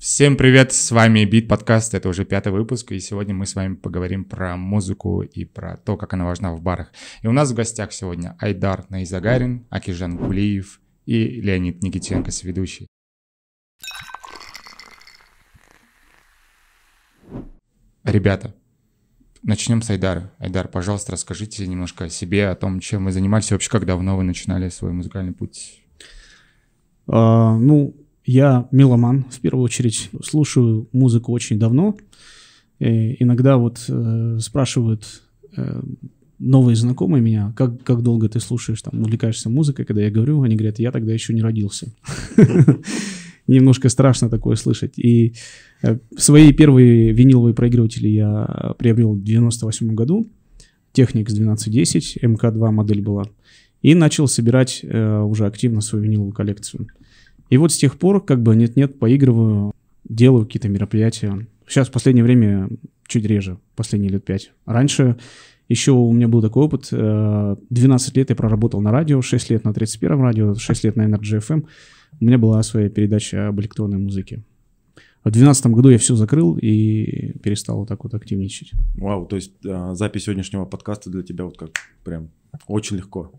Всем привет, с вами Бит Подкаст, это уже пятый выпуск, и сегодня мы с вами поговорим про музыку и про то, как она важна в барах. И у нас в гостях сегодня Айдар Наизагарин, Акижан Гулиев и Леонид Никитенко, соведущий. Ребята, начнем с Айдара. Айдар, пожалуйста, расскажите немножко о себе, о том, чем вы занимались, вообще, как давно вы начинали свой музыкальный путь. А, ну, я меломан, в первую очередь. Слушаю музыку очень давно. И иногда вот э, спрашивают э, новые знакомые меня, как, как долго ты слушаешь, там, увлекаешься музыкой, когда я говорю, они говорят, я тогда еще не родился. Немножко страшно такое слышать. И э, свои первые виниловые проигрыватели я приобрел в 98 году. Technics 1210, МК2 модель была. И начал собирать э, уже активно свою виниловую коллекцию. И вот с тех пор как бы нет-нет, поигрываю, делаю какие-то мероприятия. Сейчас в последнее время чуть реже, последние лет пять. Раньше еще у меня был такой опыт. 12 э, лет я проработал на радио, 6 лет на 31 радио, 6 лет на Energy FM. У меня была своя передача об электронной музыке. В 2012 году я все закрыл и перестал вот так вот активничать. Вау, то есть а, запись сегодняшнего подкаста для тебя вот как прям очень легко.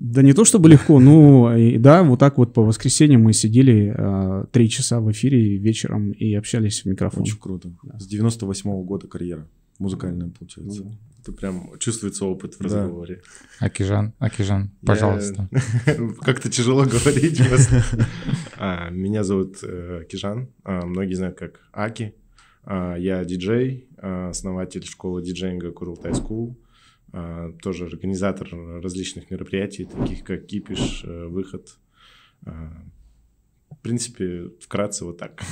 Да не то чтобы легко, ну да, вот так вот по воскресеньям мы сидели э, три часа в эфире вечером и общались в микрофон. Очень круто. Да. С 98 -го года карьера музыкальная получается. Ну, это прям чувствуется опыт в разговоре. Да. Акижан, Акижан, пожалуйста. Как-то тяжело говорить. А, меня зовут э, Акижан, а, многие знают как Аки. А, я диджей, основатель школы диджейнга Курултай School а, тоже организатор различных мероприятий, таких как Кипиш, э, Выход. А, в принципе, вкратце вот так.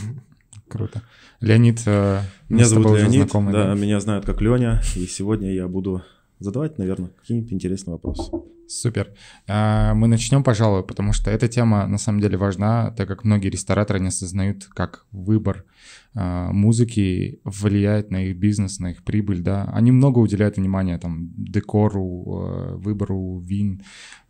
Круто. Леонид, э, меня зовут Леонид, знакомы, да, да, меня знают как Леня, и сегодня я буду задавать, наверное, какие-нибудь интересные вопросы. Супер. А, мы начнем, пожалуй, потому что эта тема на самом деле важна, так как многие рестораторы не осознают, как выбор а, музыки влияет на их бизнес, на их прибыль, да. Они много уделяют внимания там декору, а, выбору вин,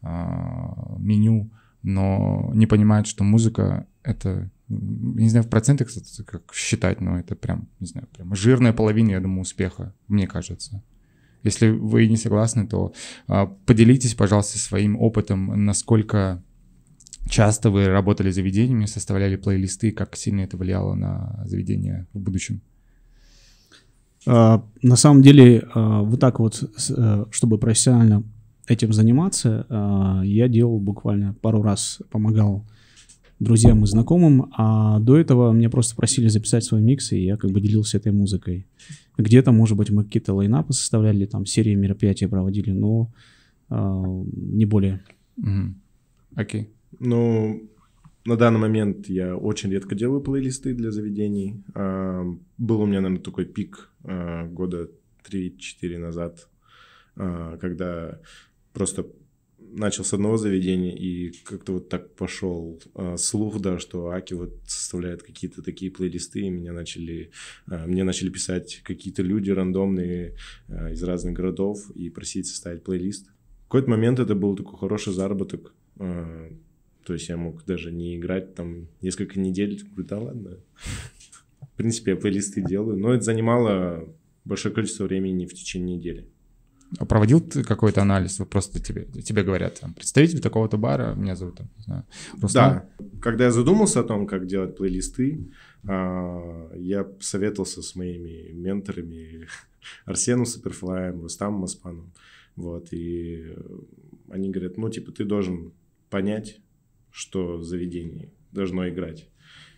меню, но не понимают, что музыка — это не знаю, в процентах как считать, но это прям, не знаю, прям жирная половина, я думаю, успеха, мне кажется. Если вы не согласны, то а, поделитесь, пожалуйста, своим опытом, насколько часто вы работали заведениями, составляли плейлисты, как сильно это влияло на заведение в будущем? А, на самом деле, а, вот так вот, э, чтобы профессионально этим заниматься, я делал буквально пару раз, помогал друзьям и знакомым, а до этого меня просто просили записать свой микс, и я как бы делился этой музыкой. Где-то, может быть, мы какие-то лайнапы составляли, там серии мероприятий проводили, но а, не более. Окей. Okay. Ну, на данный момент я очень редко делаю плейлисты для заведений. А, был у меня, наверное, такой пик а, года 3-4 назад, а, когда просто начал с одного заведения, и как-то вот так пошел э, слух, да, что Аки вот составляет какие-то такие плейлисты, и меня начали, э, мне начали писать какие-то люди рандомные э, из разных городов и просить составить плейлист. В какой-то момент это был такой хороший заработок, э, то есть я мог даже не играть там несколько недель, говорю, да ладно. В принципе, я плейлисты делаю, но это занимало большое количество времени в течение недели. Проводил какой-то анализ? Вот просто тебе, тебе говорят, там, представитель такого-то бара, меня зовут, там, не знаю, Руслан. Да, когда я задумался о том, как делать плейлисты, а, я советовался с моими менторами Арсеном Суперфлаем, Рустамом Маспаном, вот, и они говорят, ну, типа, ты должен понять, что заведение должно играть.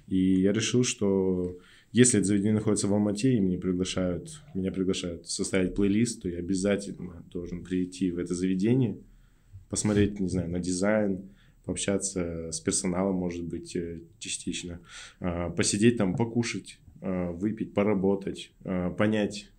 И я решил, что если это заведение находится в Алмате, и меня приглашают, меня приглашают составить плейлист, то я обязательно должен прийти в это заведение, посмотреть, не знаю, на дизайн, пообщаться с персоналом, может быть, э, частично, а, посидеть там, покушать, а, выпить, поработать, а, понять,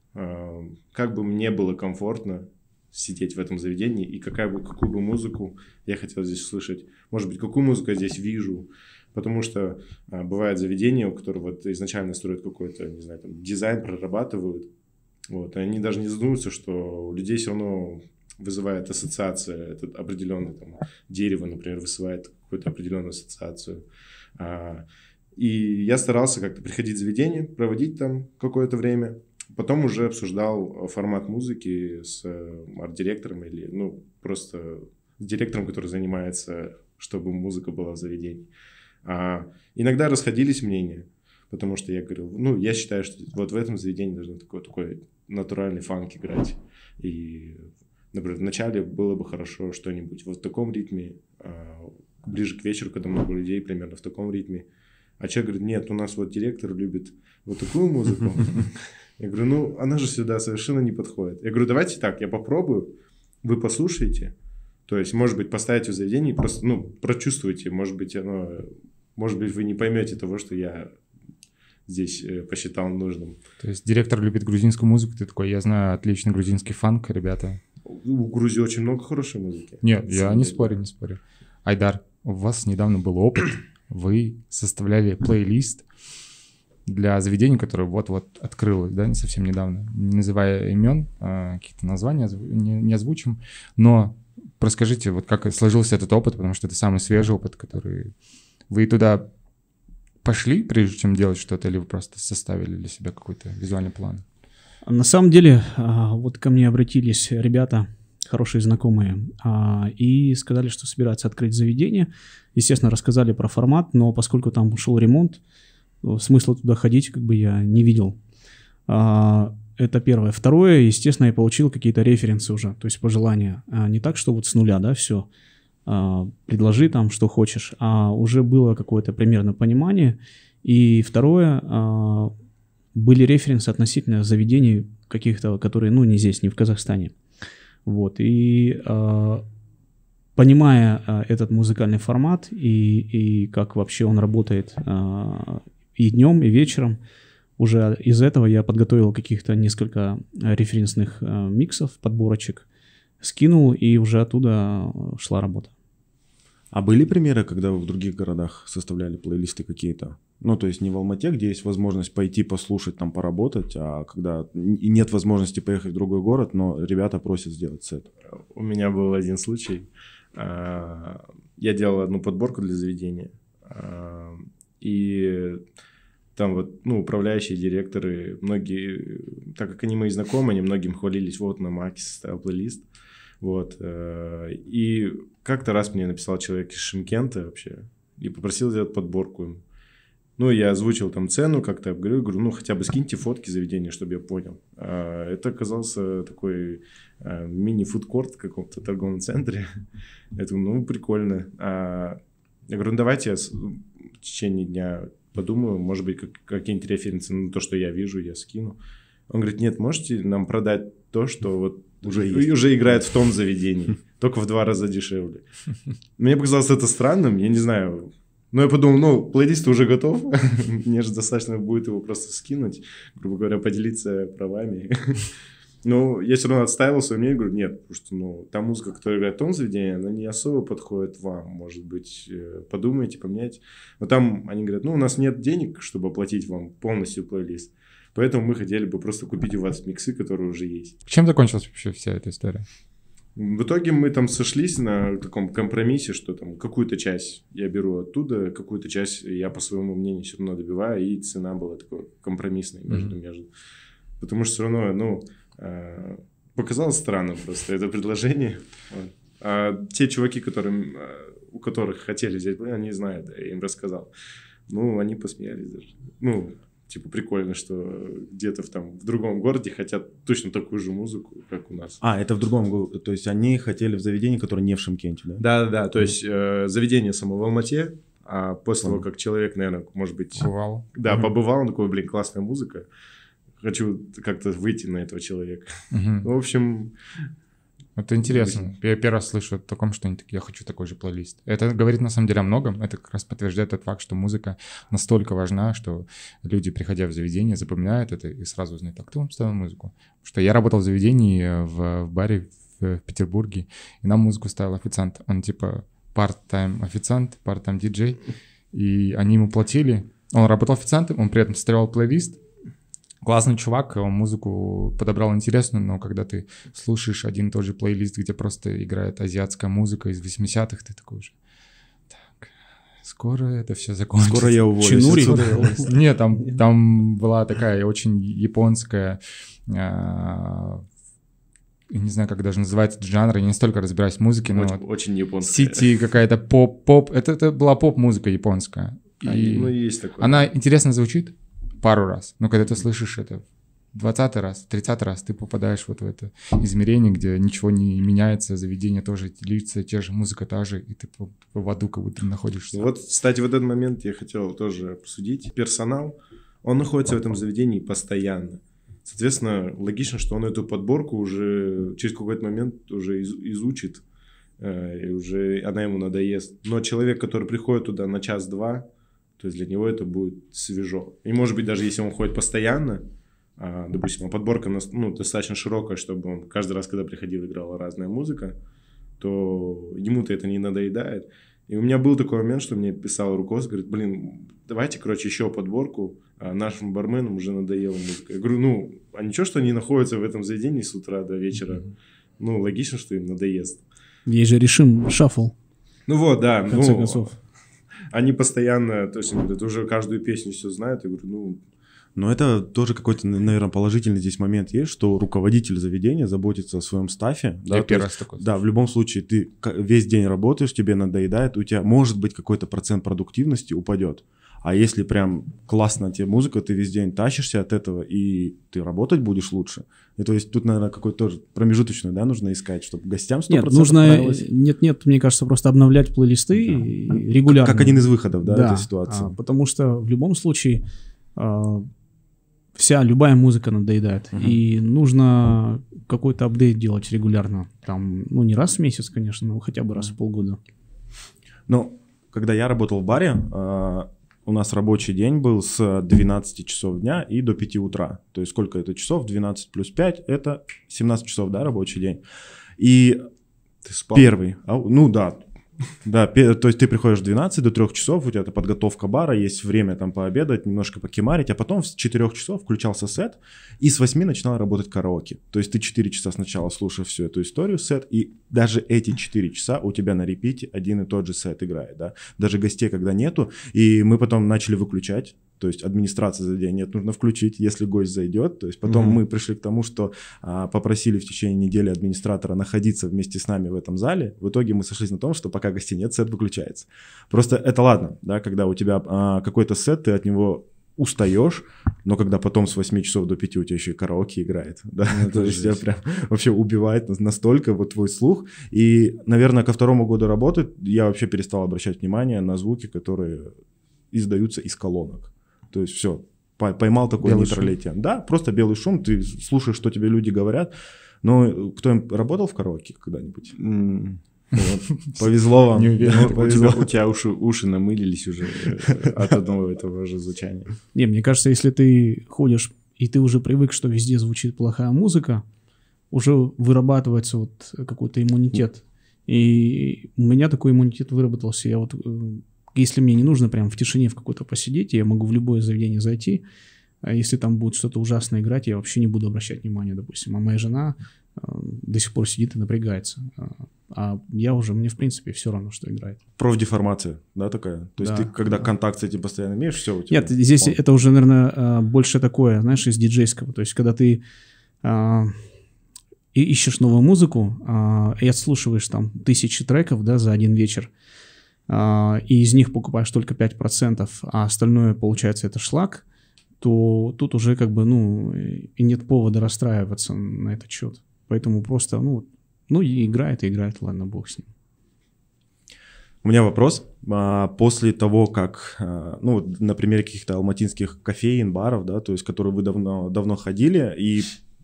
как бы мне было комфортно сидеть в этом заведении и какая бы, какую бы музыку я хотел здесь слышать. Может быть, какую музыку я здесь вижу, Потому что а, бывают заведения, у которых вот изначально строят какой-то, не знаю, там, дизайн, прорабатывают. Вот, и они даже не задумываются, что у людей все равно вызывает ассоциация, это определенное там, дерево, например, вызывает какую-то определенную ассоциацию. А, И я старался как-то приходить в заведение, проводить там какое-то время. Потом уже обсуждал формат музыки с э, арт-директором или, ну, просто с директором, который занимается, чтобы музыка была в заведении. А, иногда расходились мнения, потому что я говорил, ну, я считаю, что вот в этом заведении должен такой, такой натуральный фанк играть. И, например, вначале было бы хорошо что-нибудь вот в таком ритме, а, ближе к вечеру, когда много людей, примерно в таком ритме. А человек говорит, нет, у нас вот директор любит вот такую музыку. Я говорю, ну, она же сюда совершенно не подходит. Я говорю, давайте так, я попробую, вы послушаете, то есть, может быть, поставите в заведение и просто, ну, прочувствуйте, может быть, оно, может быть, вы не поймете того, что я здесь э, посчитал нужным. То есть директор любит грузинскую музыку, ты такой, я знаю отличный грузинский фанк, ребята. У Грузии очень много хорошей музыки. Нет, я не спорю, не спорю. Айдар, у вас недавно был опыт, вы составляли плейлист для заведений, которое вот-вот открылось, да, не совсем недавно, не называя имен, а какие-то названия не, не озвучим, но расскажите, вот как сложился этот опыт, потому что это самый свежий опыт, который вы туда пошли, прежде чем делать что-то, или вы просто составили для себя какой-то визуальный план? На самом деле, а, вот ко мне обратились ребята, хорошие знакомые, а, и сказали, что собираются открыть заведение. Естественно, рассказали про формат, но поскольку там шел ремонт, смысла туда ходить как бы я не видел. А, это первое. Второе, естественно, я получил какие-то референсы уже, то есть пожелания. Не так, что вот с нуля, да, все. Предложи там, что хочешь, а уже было какое-то примерно понимание. И второе, были референсы относительно заведений каких-то, которые, ну, не здесь, не в Казахстане. Вот, и понимая этот музыкальный формат и, и как вообще он работает и днем, и вечером, уже из этого я подготовил каких-то несколько референсных э, миксов, подборочек, скинул, и уже оттуда шла работа. А были примеры, когда вы в других городах составляли плейлисты какие-то? Ну, то есть не в Алмате, где есть возможность пойти послушать, там поработать, а когда и нет возможности поехать в другой город, но ребята просят сделать сет. У меня был один случай. А, я делал одну подборку для заведения, а, и там вот, ну, управляющие директоры, многие, так как они мои знакомые, они многим хвалились, вот на Маке составил плейлист, вот, э, и как-то раз мне написал человек из Шимкента вообще, и попросил сделать подборку им. Ну, я озвучил там цену, как-то обговорил, говорю, ну, хотя бы скиньте фотки заведения, чтобы я понял. А, это оказался такой а, мини-фудкорт в каком-то торговом центре. Я думаю, ну, прикольно. А, я говорю, ну, давайте я в течение дня подумаю, может быть, как, какие-нибудь референсы на то, что я вижу, я скину. Он говорит, нет, можете нам продать то, что вот уже, есть. уже играет в том заведении, только в два раза дешевле. Мне показалось это странным, я не знаю, но я подумал, ну, плейлист уже готов, мне же достаточно будет его просто скинуть, грубо говоря, поделиться правами. Но я все равно отставил свое мнение, говорю, нет, потому что, ну, та музыка, которая играет в том заведении, она не особо подходит вам, может быть, э, подумайте, поменять. Но там они говорят, ну, у нас нет денег, чтобы оплатить вам полностью плейлист, поэтому мы хотели бы просто купить у вас миксы, которые уже есть. Чем закончилась вообще вся эта история? В итоге мы там сошлись на таком компромиссе, что там какую-то часть я беру оттуда, какую-то часть я по своему мнению все равно добиваю, и цена была такой компромиссной между mm-hmm. между. Потому что все равно, ну, показалось странным просто это предложение. Вот. А те чуваки, которым, э, у которых хотели взять, они знают, я им рассказал. Ну, они посмеялись даже. Ну, типа прикольно, что где-то в, там в другом городе хотят точно такую же музыку, как у нас. А, это в другом городе, то есть они хотели в заведении, которое не в Шимкенте, да? Да, да, да, то есть э, заведение само в Алмате, а после того, как человек, наверное, может быть... Побывал. Да, побывал, он такой, блин, классная музыка, хочу как-то выйти на этого человека. Угу. В общем, это интересно. Я первый раз слышу о таком, что они такие, я хочу такой же плейлист. Это говорит на самом деле о многом. Это как раз подтверждает тот факт, что музыка настолько важна, что люди, приходя в заведение, запоминают это и сразу узнают, а кто вам ставил музыку? Потому что я работал в заведении э, в, в баре в, в Петербурге, и нам музыку ставил официант. Он типа part-time официант, part-time диджей, и они ему платили. Он работал официантом, он при этом составлял плейлист, классный чувак, он музыку подобрал интересную, но когда ты слушаешь один и тот же плейлист, где просто играет азиатская музыка из 80-х, ты такой уже, так, Скоро это все закончится. Скоро я уволюсь. Чинури? отсюда. Нет, там, там была такая очень японская, а, я не знаю, как даже называется этот жанр, я не столько разбираюсь в музыке, но Очень, вот очень японская. Сити какая-то поп, поп, это, это была поп-музыка японская. А, И Ну, есть такое. она интересно звучит пару раз, но когда ты слышишь это 20 раз, 30 раз, ты попадаешь вот в это измерение, где ничего не меняется, заведение тоже лица, те же, музыка та же, и ты в аду как будто находишься. Вот, кстати, в этот момент я хотел тоже обсудить. Персонал, он находится в этом заведении постоянно. Соответственно, логично, что он эту подборку уже через какой-то момент уже из- изучит, э, и уже она ему надоест. Но человек, который приходит туда на час-два, то есть для него это будет свежо. И может быть, даже если он ходит постоянно, а, допустим, а подборка нас- ну, достаточно широкая, чтобы он каждый раз, когда приходил, играла разная музыка, то ему-то это не надоедает. И у меня был такой момент, что мне писал руководство, говорит, блин, давайте, короче, еще подборку, а нашим барменам уже надоела музыка. Я говорю, ну, а ничего, что они находятся в этом заведении с утра до вечера? Ну, логично, что им надоест. Есть же решим шаффл, Ну вот, да. в конце ну, концов. Они постоянно, то есть, они говорят, уже каждую песню все знают. Я говорю, ну, Но это тоже какой-то, наверное, положительный здесь момент есть, что руководитель заведения заботится о своем стафе. Я то первый есть- раз такой Да, в любом случае, ты весь день работаешь, тебе надоедает, у тебя может быть какой-то процент продуктивности упадет. А если прям классно тебе музыка, ты весь день тащишься от этого, и ты работать будешь лучше. И то есть тут, наверное, какой-то тоже промежуточную, да, нужно искать, чтобы гостям 100% Нет, нужно, нравилось. нет, нет, мне кажется, просто обновлять плейлисты Да. регулярно. Как один из выходов, да, этой ситуации. а, потому что в любом случае а, вся любая музыка надоедает, Мгм. и нужно какой-то апдейт делать регулярно. Там, ну не раз в месяц, конечно, но хотя бы раз в полгода. Ну, когда я работал в баре, а, у нас рабочий день был с 12 часов дня и до 5 утра. То есть сколько это часов? 12 плюс 5 – это 17 часов, да, рабочий день. И ты спал. первый, а, ну да, да, то есть ты приходишь в 12 до 3 часов, у тебя это подготовка бара, есть время там пообедать, немножко покемарить, а потом с 4 часов включался сет, и с 8 начинал работать караоке. То есть ты 4 часа сначала слушаешь всю эту историю, сет, и даже эти 4 часа у тебя на репите один и тот же сет играет, да. Даже гостей когда нету, и мы потом начали выключать, то есть администрация заведения нет, нужно включить, если гость зайдет. То есть потом Мгм. мы пришли к тому, что а, попросили в течение недели администратора находиться вместе с нами в этом зале. В итоге мы сошлись на том, что пока гостей нет, сет выключается. Просто это ладно, да, когда у тебя а, какой-то сет, ты от него устаешь, но когда потом с 8 часов до 5 у тебя еще и караоке играет, да, Ну, то это есть тебя прям вообще убивает нас- настолько вот твой слух. И, наверное, ко второму году работы я вообще перестал обращать внимание на звуки, которые издаются из колонок. То есть все, поймал такой Белый нейтралитет. Да, просто белый шум, ты слушаешь, что тебе люди говорят. Но кто им работал в караоке когда-нибудь? М, Вот. Повезло вам. Не уверен. Ну, У тебя, повезло. у тебя уши, уши намылились уже э, от одного этого же звучания. Не, мне кажется, если ты ходишь и ты уже привык, что везде звучит плохая музыка, уже вырабатывается вот какой-то иммунитет. И у меня такой иммунитет выработался. Я вот, э, если мне не нужно прям в тишине в какой-то посидеть, я могу в любое заведение зайти, а если там будет что-то ужасное играть, я вообще не буду обращать внимания, допустим. А моя жена э, до сих пор сидит и напрягается. А- А я уже, мне в принципе все равно, что играет. Профдеформация, да, такая? То есть Да, ты, когда да. контакт с этим постоянно имеешь, все у тебя. Нет, здесь Он- это уже, наверное, а, больше такое, знаешь, из диджейского. То есть, когда ты и ищешь новую музыку а, и отслушиваешь там тысячи треков, да, за один вечер, а, и из них покупаешь только 5%, а остальное, получается, это шлак, то тут уже как бы, ну, и нет повода расстраиваться на этот счет. Поэтому просто, ну, ну, и играет, и играет, ладно, бог с ним. У меня вопрос. А, После того, как, а, ну, на примере каких-то алматинских кофеин, баров, да, то есть, которые вы давно, давно ходили, и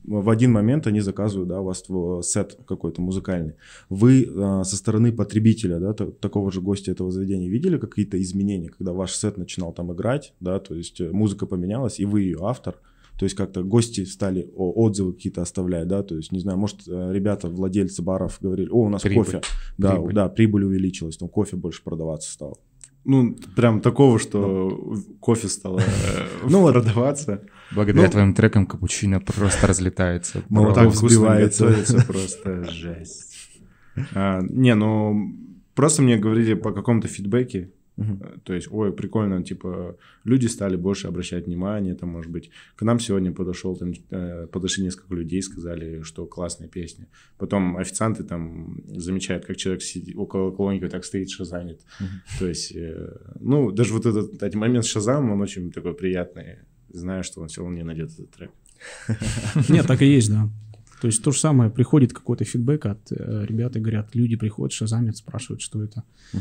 в один момент они заказывают, да, у вас сет какой-то музыкальный. Вы а, со стороны потребителя, да, та- такого же гостя этого заведения видели какие-то изменения, когда ваш сет начинал там играть, да, то есть э, музыка поменялась, и вы ее автор, то есть как-то гости стали отзывы какие-то оставлять, да, то есть, не знаю, может, э, ребята, владельцы баров говорили, о, у нас Прибыль. кофе, да, Прибыль. да, прибыль увеличилась, там кофе больше продаваться стал. Ну, прям такого, что кофе стало э, Ну. Ну, продаваться. Благодаря Ну, твоим трекам капучино просто разлетается. Молоток вкусно взбивается. просто жесть. А, не, ну, просто мне говорили по какому-то фидбэке, Uh-huh. То есть, ой, прикольно, типа, люди стали больше обращать внимание, там, может быть, к нам сегодня подошел, там, э, подошли несколько людей, сказали, что классная песня. Потом официанты там замечают, как человек сидит, около колонки так стоит, шазанит. Uh-huh. То есть, э, ну, даже вот этот, кстати, момент с шазамом, он очень такой приятный, зная, что он все равно не найдет этот трек. Нет, так и есть, да. То есть то же самое, приходит какой-то фидбэк от э, ребят и говорят, люди приходят, шазамят, спрашивают, что это. Uh-huh.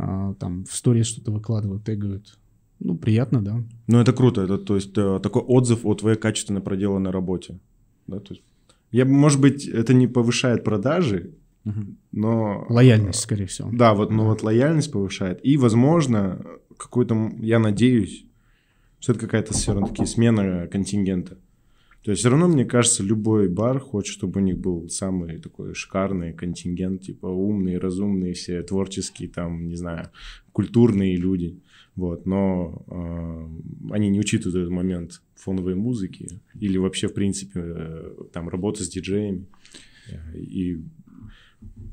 А, там в сторис что-то выкладывают, тегают. Ну, приятно, да. Ну, это круто. Это, то есть, э, такой отзыв о твоей качественно проделанной работе. Да, то есть... Я, может быть, это не повышает продажи, угу. но... Лояльность, скорее всего. Да, вот, но вот лояльность повышает. И, возможно, какой-то, я надеюсь, что это какая-то все равно таки смена контингента. То есть все равно, мне кажется, любой бар хочет, чтобы у них был самый такой шикарный контингент, типа умные, разумные, все творческие, там, не знаю, культурные люди. Вот, но э, они не учитывают этот момент фоновой музыки или вообще, в принципе, э, там, работы с диджеями. И,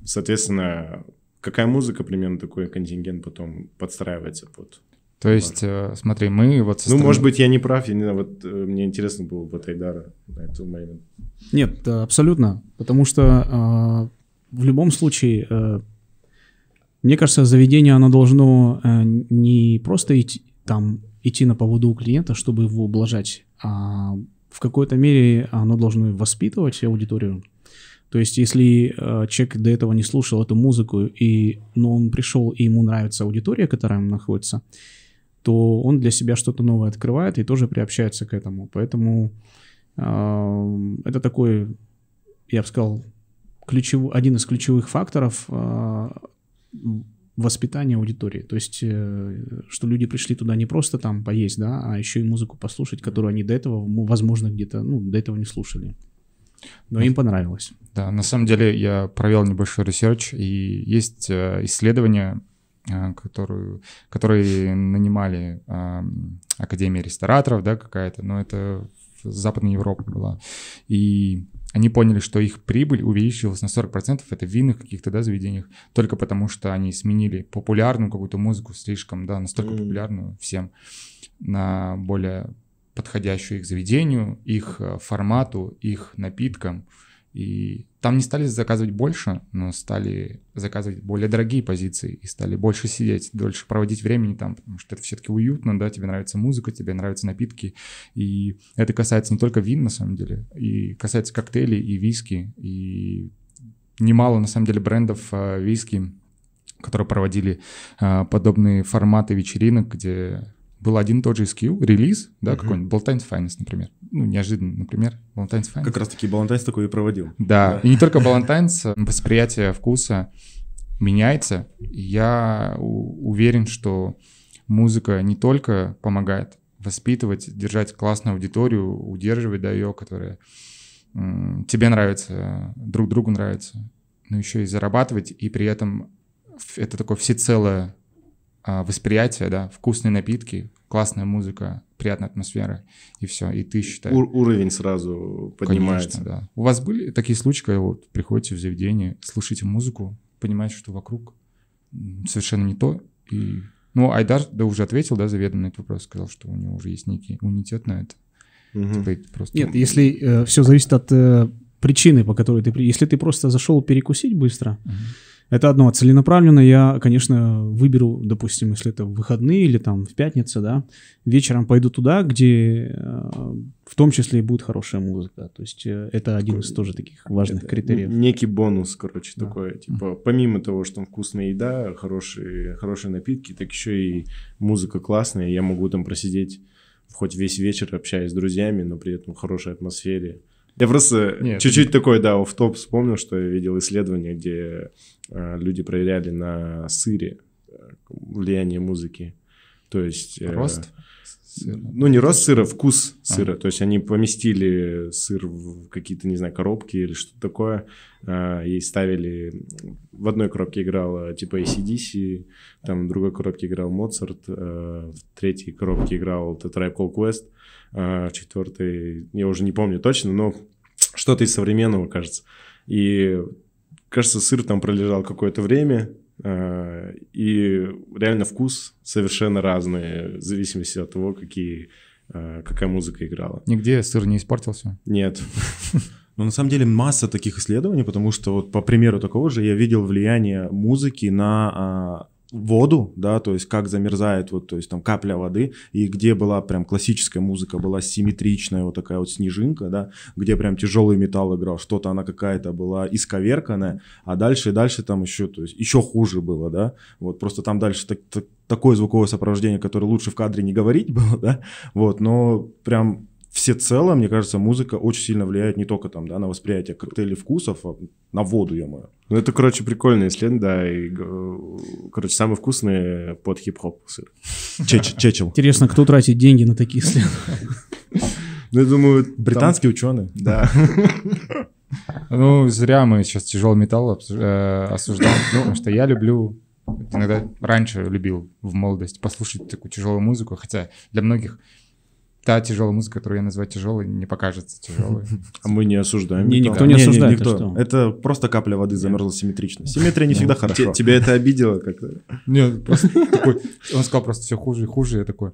соответственно, какая музыка, примерно такой контингент потом подстраивается под то есть, э, смотри, мы вот... ну, может быть, я не прав, я не знаю, вот э, мне интересно было вот Айдара на этот момент. Нет, абсолютно, потому что э, в любом случае, э, мне кажется, заведение, оно должно э, не просто идти, там, идти на поводу у клиента, чтобы его ублажать, а в какой-то мере оно должно воспитывать аудиторию. То есть, если э, человек до этого не слушал эту музыку, и, но он пришел, и ему нравится аудитория, которая там находится, то он для себя что-то новое открывает и тоже приобщается к этому. Поэтому э, это такой, я бы сказал, ключев, один из ключевых факторов э, воспитания аудитории. То есть, э, что люди пришли туда не просто там поесть, да, а еще и музыку послушать, которую они до этого, возможно, где-то, ну, до этого не слушали. Но им понравилось. Да, на самом деле я провел небольшой research, и есть э, исследования которую, которые нанимали э, Академия рестораторов, да, какая-то, но это в Западной Европе была. И они поняли, что их прибыль увеличилась на 40%, это в винных каких-то, да, заведениях, только потому что они сменили популярную какую-то музыку слишком, да, настолько mm. популярную всем, на более подходящую их заведению, их э, формату, их напиткам. И там не стали заказывать больше, но стали заказывать более дорогие позиции и стали больше сидеть, дольше проводить времени там, потому что это все-таки уютно, да, тебе нравится музыка, тебе нравятся напитки. И это касается не только вин, на самом деле, и касается коктейлей и виски. И немало, на самом деле, брендов э, виски, которые проводили э, подобные форматы вечеринок, где был один и тот же скилл, релиз, да, uh-huh. какой-нибудь Ballantine's Finest, например. Ну, неожиданно, например, Ballantine's Finest. Как раз-таки Ballantine's такой и проводил. Да, да. и не только Ballantine's, восприятие вкуса меняется. Я уверен, что музыка не только помогает воспитывать, держать классную аудиторию, удерживать да, ее, которая тебе нравится, друг другу нравится, но еще и зарабатывать, и при этом это такое всецелое а, восприятие, да, вкусные напитки, классная музыка, приятная атмосфера, и все, и ты считаешь... Ур- уровень сразу поднимается. Конечно, да. У вас были такие случаи, когда вот приходите в заведение, слушаете музыку, понимаете, что вокруг совершенно не то, и... Ну, Айдар, да, уже ответил, да, заведомо на этот вопрос, сказал, что у него уже есть некий иммунитет на это. Угу. Типа, просто... Нет, если э, все зависит от э, причины, по которой ты... Если ты просто зашел перекусить быстро, угу это одно. Целенаправленно я, конечно, выберу, допустим, если это в выходные или там в пятницу, да, вечером пойду туда, где э, в том числе и будет хорошая музыка. То есть э, это один из тоже таких важных это критериев. Некий бонус, короче, да. такой. Типа, помимо того, что там вкусная еда, хорошие, хорошие напитки, так еще и музыка классная. Я могу там просидеть хоть весь вечер, общаясь с друзьями, но при этом в хорошей атмосфере. Я просто Нет, чуть-чуть такой, да, в топ вспомнил, что я видел исследование, где э, люди проверяли на сыре э, влияние музыки. То есть... Э, рост? Сыра. Ну, не рост сыра, вкус а. сыра. То есть они поместили сыр в какие-то, не знаю, коробки или что-то такое, э, и ставили... В одной коробке играл э, типа ACDC, там в другой коробке играл Моцарт, э, в третьей коробке играл The Tribe Called Quest, а, четвертый, я уже не помню точно, но что-то из современного, кажется. И, кажется, сыр там пролежал какое-то время, Э, и реально вкус совершенно разный, в зависимости от того, какие, э, какая музыка играла. Нигде сыр не испортился? Нет. Но на самом деле масса таких исследований, потому что вот по примеру такого же я видел влияние музыки на а, воду, да, то есть как замерзает вот, то есть там капля воды, и где была прям классическая музыка, была симметричная вот такая вот снежинка, да, где прям тяжелый металл играл, что-то она какая-то была исковерканная, а дальше и дальше там еще, то есть еще хуже было, да, вот просто там дальше так, так, такое звуковое сопровождение, которое лучше в кадре не говорить было, да, вот, но прям всецело, мне кажется, музыка очень сильно влияет не только там, да, на восприятие коктейлей вкусов, а на воду, я мою. Ну, это, короче, прикольный исследование, да, и, короче, самый вкусный под хип-хоп сыр. Чечел. Интересно, кто тратит деньги на такие исследования? Ну, я думаю... Британские ученые. Да. Ну, зря мы сейчас тяжелый металл э, осуждаем, потому что я люблю иногда раньше любил в молодости послушать такую тяжелую музыку, хотя для многих та тяжелая музыка, которую я называю тяжелой, не покажется тяжелой. А мы не осуждаем. Не, никто не осуждает. никто. Это просто капля воды замерзла симметрично. Симметрия не всегда хорошо. Тебя это обидело как-то? Нет, просто такой, он сказал просто все хуже и хуже, я такой...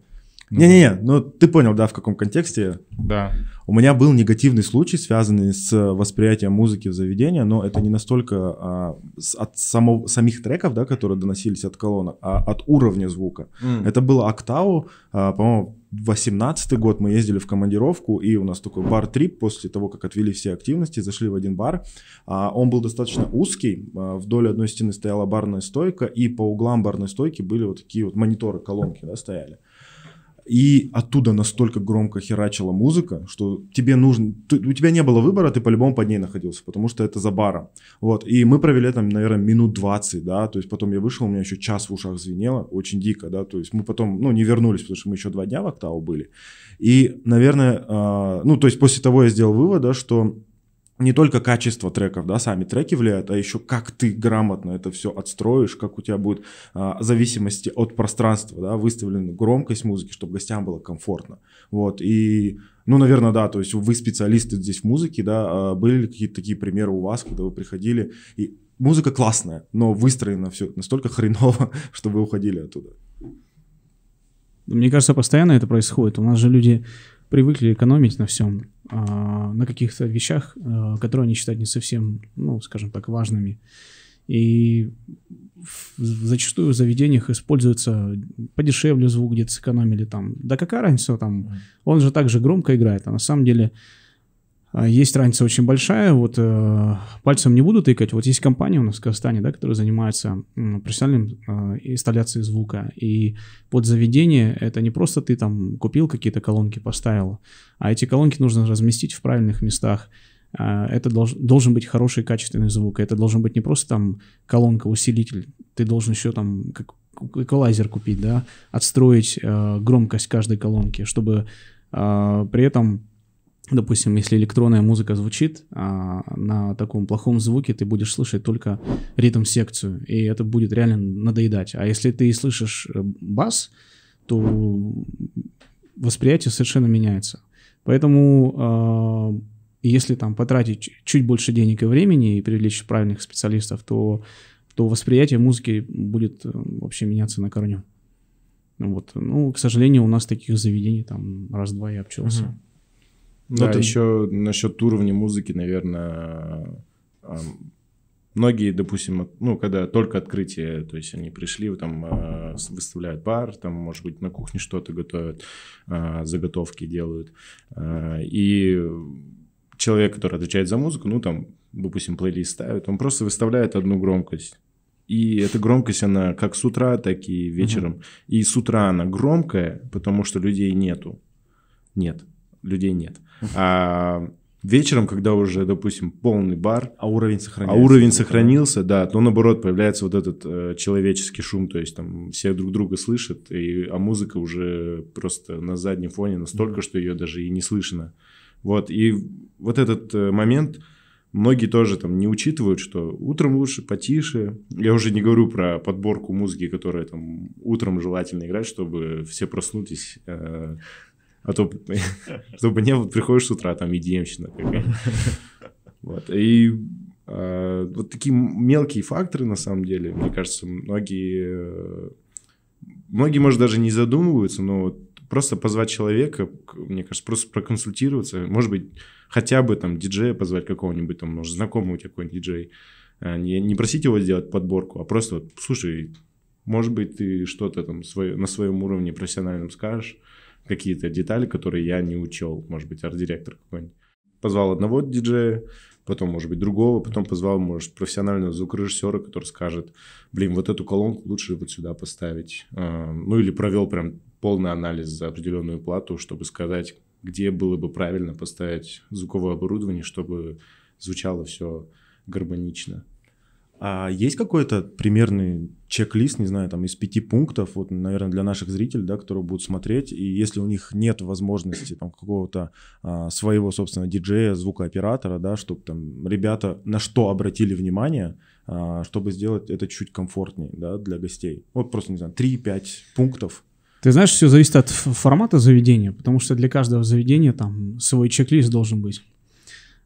ну, Не-не-не, ну ты понял, да, в каком контексте. Да. У меня был негативный случай, связанный с восприятием музыки в заведении, но это не настолько а, с- от само- самих треков, да, которые доносились от колонок, а от уровня звука. Это было Октау, а, по-моему, 18 год мы ездили в командировку, и у нас такой бар-трип после того, как отвели все активности, зашли в один бар. А, Он был достаточно узкий, а, вдоль одной стены стояла барная стойка, и по углам барной стойки были вот такие вот мониторы, колонки, да, стояли. И оттуда настолько громко херачила музыка, что тебе нужно... у тебя не было выбора, ты по-любому под ней находился, потому что это за баром. Вот. И мы провели там, наверное, минут 20, да, то есть потом я вышел, у меня еще час в ушах звенело, очень дико, да, то есть мы потом, ну, не вернулись, потому что мы еще два дня в Октау были. И, наверное, а, ну, то есть после того я сделал вывод, да, что не только качество треков, да, сами треки влияют, а еще как ты грамотно это все отстроишь, как у тебя будет а, в зависимости от пространства, да, выставлена громкость музыки, чтобы гостям было комфортно. Вот, и, ну, наверное, да, то есть вы специалисты здесь в музыке, да, а были ли какие-то такие примеры у вас, когда вы приходили, и музыка классная, но выстроено все настолько хреново, что вы уходили оттуда. Мне кажется, постоянно это происходит. У нас же люди привыкли экономить на всем, на каких-то вещах, а, которые они считают не совсем, ну, скажем так, важными. И зачастую в заведениях используется подешевле звук, где-то сэкономили там. Да какая разница там? Он же также громко играет, а на самом деле а, есть разница очень большая. Вот э, пальцем не буду тыкать. Вот есть компания у нас в Казахстане, да, которая занимается м, профессиональной э, инсталляцией звука. И под заведение это не просто ты там купил какие-то колонки, поставил, а эти колонки нужно разместить в правильных местах. А, Это долж- должен быть хороший качественный звук. Это должен быть не просто там колонка, усилитель. Ты должен еще там как эквалайзер купить, да, отстроить э, громкость каждой колонки, чтобы э, при этом допустим, если электронная музыка звучит, а на таком плохом звуке ты будешь слышать только ритм-секцию, и это будет реально надоедать. А если ты слышишь э, бас, то восприятие совершенно меняется. Поэтому а, если там потратить чуть больше денег и времени и привлечь правильных специалистов, то, то восприятие музыки будет э, вообще меняться на корню. Вот. Ну, к сожалению, у нас таких заведений там раз-два и обчелся. Мгм. Да, это- еще насчет уровня музыки, наверное, ам, многие, допустим, ну, когда только открытие, то есть они пришли, там а, выставляют бар, там, может быть, на кухне что-то готовят, а, заготовки делают. А, И человек, который отвечает за музыку, ну, там, допустим, плейлист ставит, он просто выставляет одну громкость. И эта громкость, она как с утра, так и вечером. И с утра она громкая, потому что людей нету. Нет, людей нет. А вечером, когда уже, допустим, полный бар, А уровень а сохраняется. уровень сохранился, да, то наоборот появляется вот этот э, человеческий шум, то есть там все друг друга слышат, и, а музыка уже просто на заднем фоне настолько, что ее даже и не слышно. Вот, и вот этот э, момент многие тоже там не учитывают, что утром лучше потише. Я уже не говорю про подборку музыки, которая там утром желательно играть, чтобы все проснулись. э, а то, чтобы не приходишь с утра, там, EDM-щина Вот. И А, вот такие мелкие факторы, на самом деле, мне кажется, многие, многие, может, даже не задумываются, но вот просто позвать человека, мне кажется, просто проконсультироваться, может быть, хотя бы там диджея позвать какого-нибудь, там, может, знакомый у тебя какой-нибудь диджей, а, не, не просить его сделать подборку, а просто вот, слушай, может быть, ты что-то там свое, на своем уровне профессиональном скажешь, какие-то детали, которые я не учел, может быть, арт-директор какой-нибудь. Позвал одного диджея, потом, может быть, другого, потом позвал, может, профессионального звукорежиссера, который скажет, блин, вот эту колонку лучше вот сюда поставить. А, ну, или провел прям полный анализ за определенную плату, чтобы сказать, где было бы правильно поставить звуковое оборудование, чтобы звучало все гармонично. А есть какой-то примерный чек-лист, не знаю, там из пяти пунктов, вот, наверное, для наших зрителей, да, которые будут смотреть, и если у них нет возможности там какого-то а, своего, собственно, диджея, звукооператора, да, чтобы там ребята на что обратили внимание, а, чтобы сделать это чуть комфортнее, да, для гостей. Вот просто, не знаю, 3-5 пунктов. Ты знаешь, все зависит от формата заведения, потому что для каждого заведения там свой чек-лист должен быть.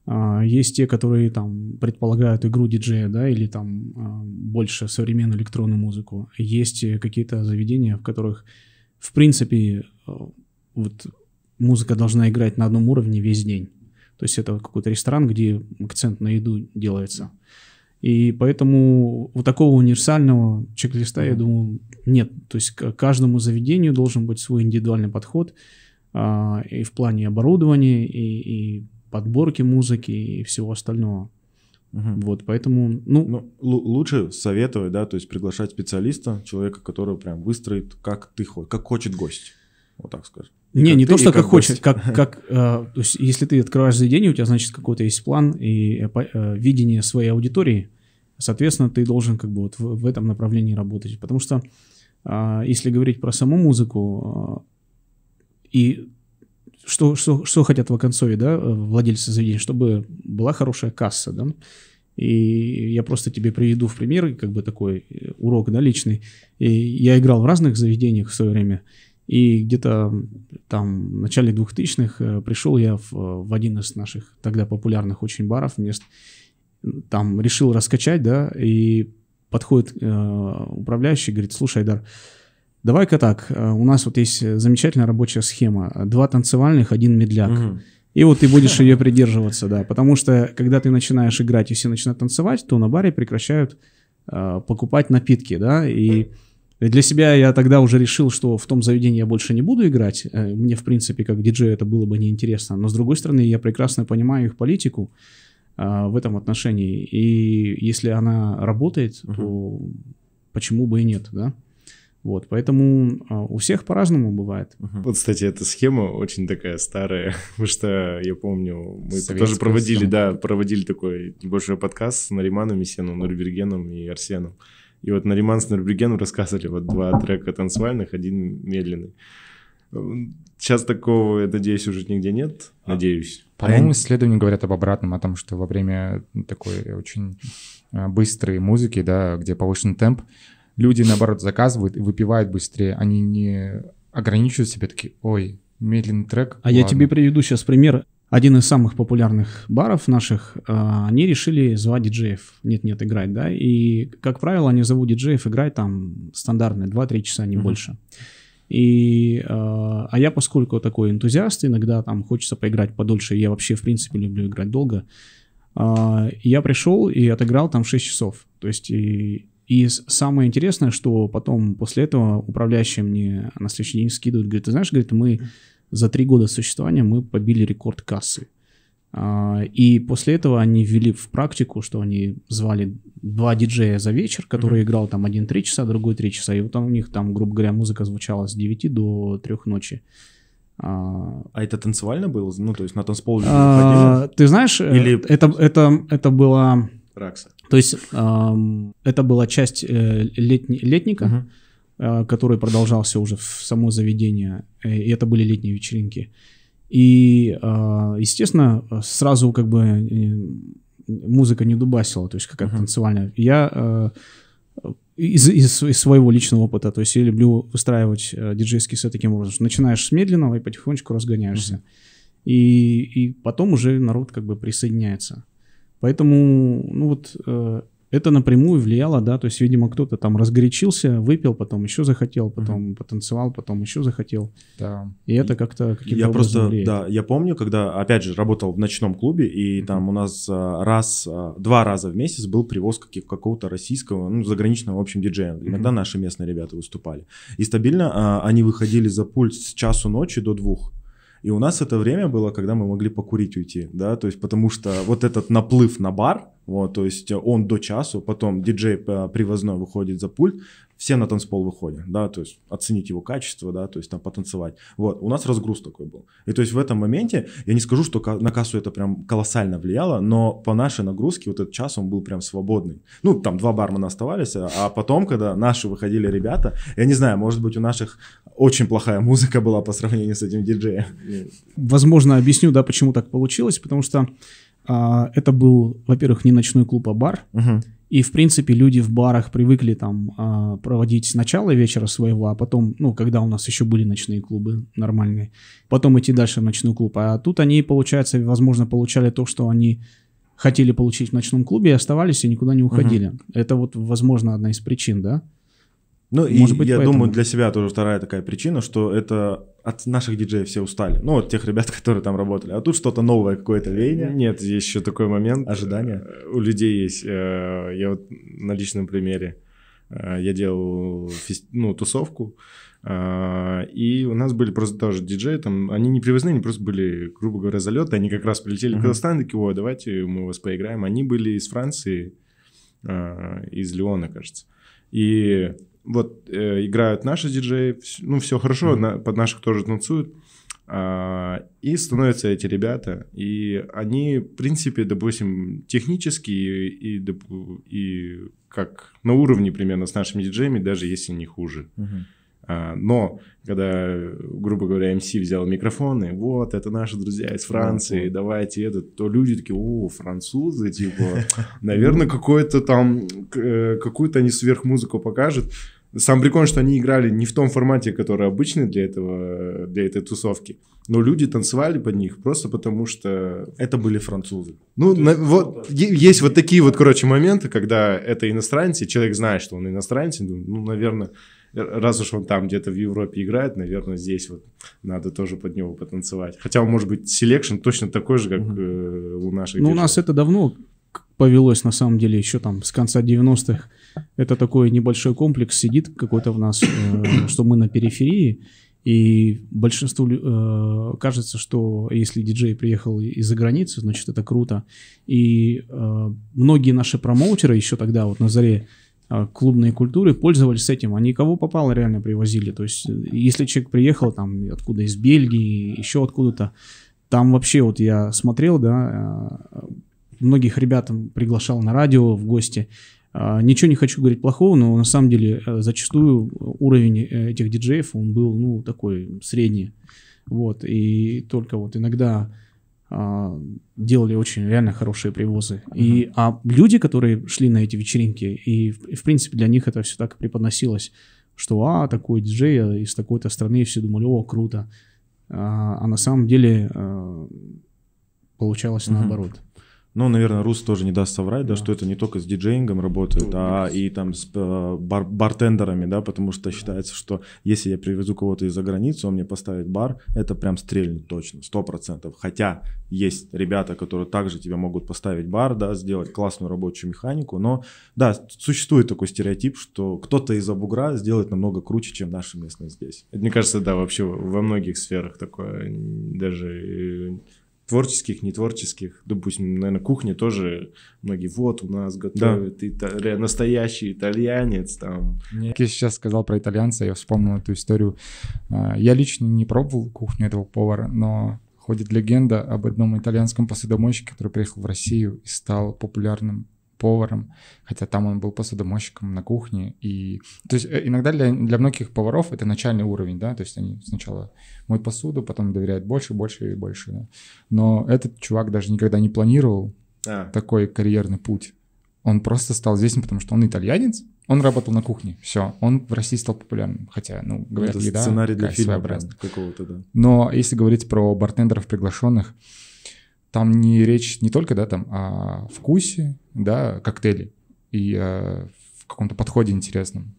А, есть те, которые там предполагают игру диджея, да, или там а, больше современную электронную музыку. Есть какие-то заведения, в которых, в принципе, а, вот музыка должна играть на одном уровне весь день. То есть это какой-то ресторан, где акцент на еду делается. И поэтому вот такого универсального чек-листа, я думаю, нет. То есть к каждому заведению должен быть свой индивидуальный подход и в плане оборудования, и, и подборки музыки и всего остального. Угу. Вот, поэтому, ну... ну лучше советовать, да, то есть приглашать специалиста, человека, который прям выстроит, как ты хочешь, как хочет гость. Вот так скажем. Не, как не то, что как, как хочет, как, как э, то есть если ты открываешь заведение, у тебя, значит, какой-то есть план и э, э, видение своей аудитории, соответственно, ты должен как бы вот в, в этом направлении работать. Потому что э, если говорить про саму музыку, э, и что, что, что хотят в оконцове, да, владельцы заведения, чтобы была хорошая касса, да, и я просто тебе приведу в пример, как бы такой э, урок, да, личный. И я играл в разных заведениях в свое время, и где-то там в начале 2000-х э, пришел я в, в один из наших тогда популярных очень баров мест, там решил раскачать, да, и подходит э, управляющий, говорит, слушай, Айдар, Давай-ка так, э, у нас вот есть замечательная рабочая схема. Два танцевальных, один медляк. Угу. И вот ты будешь ее придерживаться, да. Потому что, когда ты начинаешь играть и все начинают танцевать, то на баре прекращают э, покупать напитки, да. И для себя я тогда уже решил, что в том заведении я больше не буду играть. Э, мне, в принципе, как диджей это было бы неинтересно. Но, с другой стороны, я прекрасно понимаю их политику э, в этом отношении. И если она работает, угу. то почему бы и нет, да? Вот, поэтому а, у всех по-разному бывает. Вот, кстати, эта схема очень такая старая, потому что я помню, мы Советская тоже проводили, схема. да, проводили такой небольшой подкаст с Нариманом Месеном, Нурбергеном и Арсеном. И вот Нариман с Нурбергеном рассказывали вот два трека танцевальных, один медленный. Сейчас такого, я надеюсь, уже нигде нет, а, надеюсь. По-моему, исследования говорят об обратном, о том, что во время такой очень а, быстрой музыки, да, где повышенный темп, люди, наоборот, заказывают и выпивают быстрее. Они не ограничивают себя такие, ой, медленный трек. А ладно. я тебе приведу сейчас пример. Один из самых популярных баров наших, э, они решили звать диджеев. Нет-нет, играть, да. И, как правило, они зовут диджеев играть там стандартные 2-3 часа, не mm-hmm. больше. И, э, а я, поскольку такой энтузиаст, иногда там хочется поиграть подольше, я вообще, в принципе, люблю играть долго, э, я пришел и отыграл там 6 часов. То есть и и самое интересное, что потом после этого управляющий мне на следующий день скидывает, говорит, ты знаешь, говорит, мы за три года существования мы побили рекорд кассы. А, и после этого они ввели в практику, что они звали два диджея за вечер, который mm-hmm. играл там один три часа, другой три часа. И вот у них там, грубо говоря, музыка звучала с 9 до 3 ночи. А, а это танцевально было? Ну, то есть на танцпол а, Ты знаешь, э, Или... это, это, это было... Ракса. То есть это была часть э, летни, летника, uh-huh. э, который продолжался уже в само заведение, э, и это были летние вечеринки. И, э, естественно, сразу как бы музыка не дубасила, то есть какая-то uh-huh. танцевальная. Я из, из, из своего личного опыта, то есть я люблю выстраивать диджейский сет таким образом, что начинаешь с медленного и потихонечку разгоняешься. Uh-huh. И, и потом уже народ как бы присоединяется. Поэтому, ну вот, э, это напрямую влияло, да, то есть, видимо, кто-то там разгорячился, выпил, потом еще захотел, потом mm-hmm. потанцевал, потом еще захотел. Да. И это как-то каким-то Я просто, влияет. да, я помню, когда, опять же, работал в ночном клубе, и mm-hmm. там у нас а, раз, а, два раза в месяц был привоз какого-то российского, ну, заграничного, в общем, диджея. Иногда mm-hmm. наши местные ребята выступали. И стабильно а, они выходили за пульт с часу ночи до двух. И у нас это время было, когда мы могли покурить уйти, да, то есть потому что вот этот наплыв на бар, вот, то есть он до часу, потом диджей э, привозной выходит за пульт, все на танцпол выходят, да, то есть оценить его качество, да, то есть там потанцевать. Вот, у нас разгруз такой был. И то есть в этом моменте, я не скажу, что на кассу это прям колоссально влияло, но по нашей нагрузке вот этот час он был прям свободный. Ну, там два бармена оставались, а потом, когда наши выходили ребята, я не знаю, может быть, у наших очень плохая музыка была по сравнению с этим диджеем. Возможно, объясню, да, почему так получилось, потому что а, это был, во-первых, не ночной клуб, а бар. Угу. И, в принципе, люди в барах привыкли там а, проводить начало вечера своего, а потом, ну, когда у нас еще были ночные клубы нормальные, потом идти дальше в ночной клуб. А тут они, получается, возможно, получали то, что они хотели получить в ночном клубе, и оставались и никуда не уходили. Угу. Это вот, возможно, одна из причин, да? Ну, Может и быть, я поэтому. думаю, для себя тоже вторая такая причина, что это от наших диджеев все устали. Ну, от тех ребят, которые там работали. А тут что-то новое, какое-то веяние. Нет, есть еще такой момент. Ожидания. Э, у людей есть. Э, я вот на личном примере. Э, я делал ну, тусовку, и у нас были просто тоже диджеи, там, они не привозные, они просто были, грубо говоря, залеты, они как раз прилетели uh-huh. в Казахстан, такие, о, давайте мы вас поиграем. Они были из Франции, из Леона, кажется. И вот э, играют наши диджеи, ну, все хорошо, mm-hmm. на, под наших тоже танцуют. А, и становятся эти ребята, и они, в принципе, допустим, технически и, и, и как на уровне примерно с нашими диджеями, даже если не хуже. Uh-huh. А, но когда, грубо говоря, МС взял микрофон, и вот, это наши друзья из Франции, давайте это, то люди такие, о, французы, типа, наверное, какой-то там, э, какую-то они сверхмузыку покажут. Сам прикол, что они играли не в том формате, который обычный для этого, для этой тусовки. Но люди танцевали под них просто потому, что... Это были французы. Ну, на, вот, есть вот такие вот, короче, моменты, когда это иностранцы, человек знает, что он иностранец, ну, наверное, раз уж он там где-то в Европе играет, наверное, здесь вот надо тоже под него потанцевать. Хотя может быть selection точно такой же, как угу. э, у наших. Ну, у нас это давно повелось, на самом деле, еще там с конца 90-х. Это такой небольшой комплекс сидит какой-то в нас, э, что мы на периферии, и большинству э, кажется, что если диджей приехал из-за границы, значит, это круто. И э, многие наши промоутеры еще тогда, вот на заре э, клубной культуры, пользовались этим. Они кого попало реально привозили. То есть, если человек приехал там откуда, из Бельгии, еще откуда-то, там вообще вот я смотрел, да, э, многих ребят приглашал на радио в гости, ничего не хочу говорить плохого, но на самом деле э, зачастую уровень э, этих диджеев, он был, ну, такой средний. Вот, и только вот иногда а, делали очень реально хорошие привозы. Uh-huh. И, а люди, которые шли на эти вечеринки, и, и в принципе для них это все так преподносилось, что, а, такой диджей э, из такой-то страны, и все думали, о, круто. А, а на самом деле а, получалось uh-huh. наоборот. Ну, наверное, Рус тоже не даст соврать, да, да что это не только с диджеингом работает, ну, а и там с э, бар бартендерами, да, потому что считается, что если я привезу кого-то из-за границы, он мне поставит бар, это прям стрельнет точно, сто процентов. Хотя есть ребята, которые также тебе могут поставить бар, да, сделать классную рабочую механику, но, да, существует такой стереотип, что кто-то из-за бугра сделает намного круче, чем наши местные здесь. Мне кажется, да, вообще во многих сферах такое, даже э, творческих, не творческих. Допустим, наверное, кухня тоже многие, вот у нас готовят да. итали... настоящий итальянец там. Я сейчас сказал про итальянца, я вспомнил эту историю. А, я лично не пробовал кухню этого повара, но ходит легенда об одном итальянском посудомойщике, который приехал в Россию и стал популярным поваром, хотя там он был посудомойщиком на кухне. И, то есть э, иногда для, для многих поваров это начальный уровень, да, то есть они сначала моют посуду, потом доверяют больше, больше и больше. Да. Но этот чувак даже никогда не планировал а. такой карьерный путь. Он просто стал известен, потому что он итальянец, он работал на кухне, все, он в России стал популярным, хотя, ну, говорят, это еда сценарий для фильма какого-то, да. Но если говорить про бартендеров приглашенных, там не речь не только, да, там о вкусе, да, коктейли и э, в каком-то подходе интересном,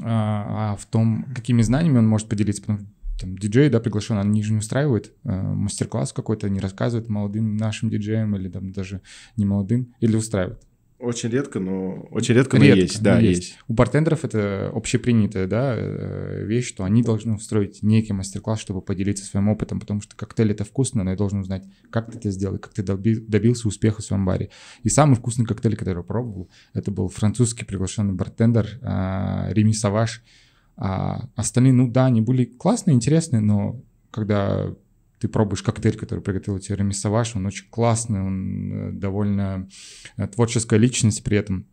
а, а в том, какими знаниями он может поделиться, потому там диджей, да, приглашен, они же не устраивают э, мастер-класс какой-то, не рассказывают молодым нашим диджеям или там даже не молодым, или устраивают. Очень редко, но очень редко, но есть, да, есть. есть. У бартендеров это общепринятая, да, э, вещь, что они должны устроить некий мастер-класс, чтобы поделиться своим опытом, потому что коктейль это вкусно, но я должен узнать, как ты это сделал, как ты добился успеха в своем баре. И самый вкусный коктейль, который я пробовал, это был французский приглашенный бартендер э, Реми Саваш. А остальные, ну да, они были классные, интересные, но когда ты пробуешь коктейль, который приготовил тебе Реми Саваш, он очень классный, он э, довольно э, творческая личность при этом.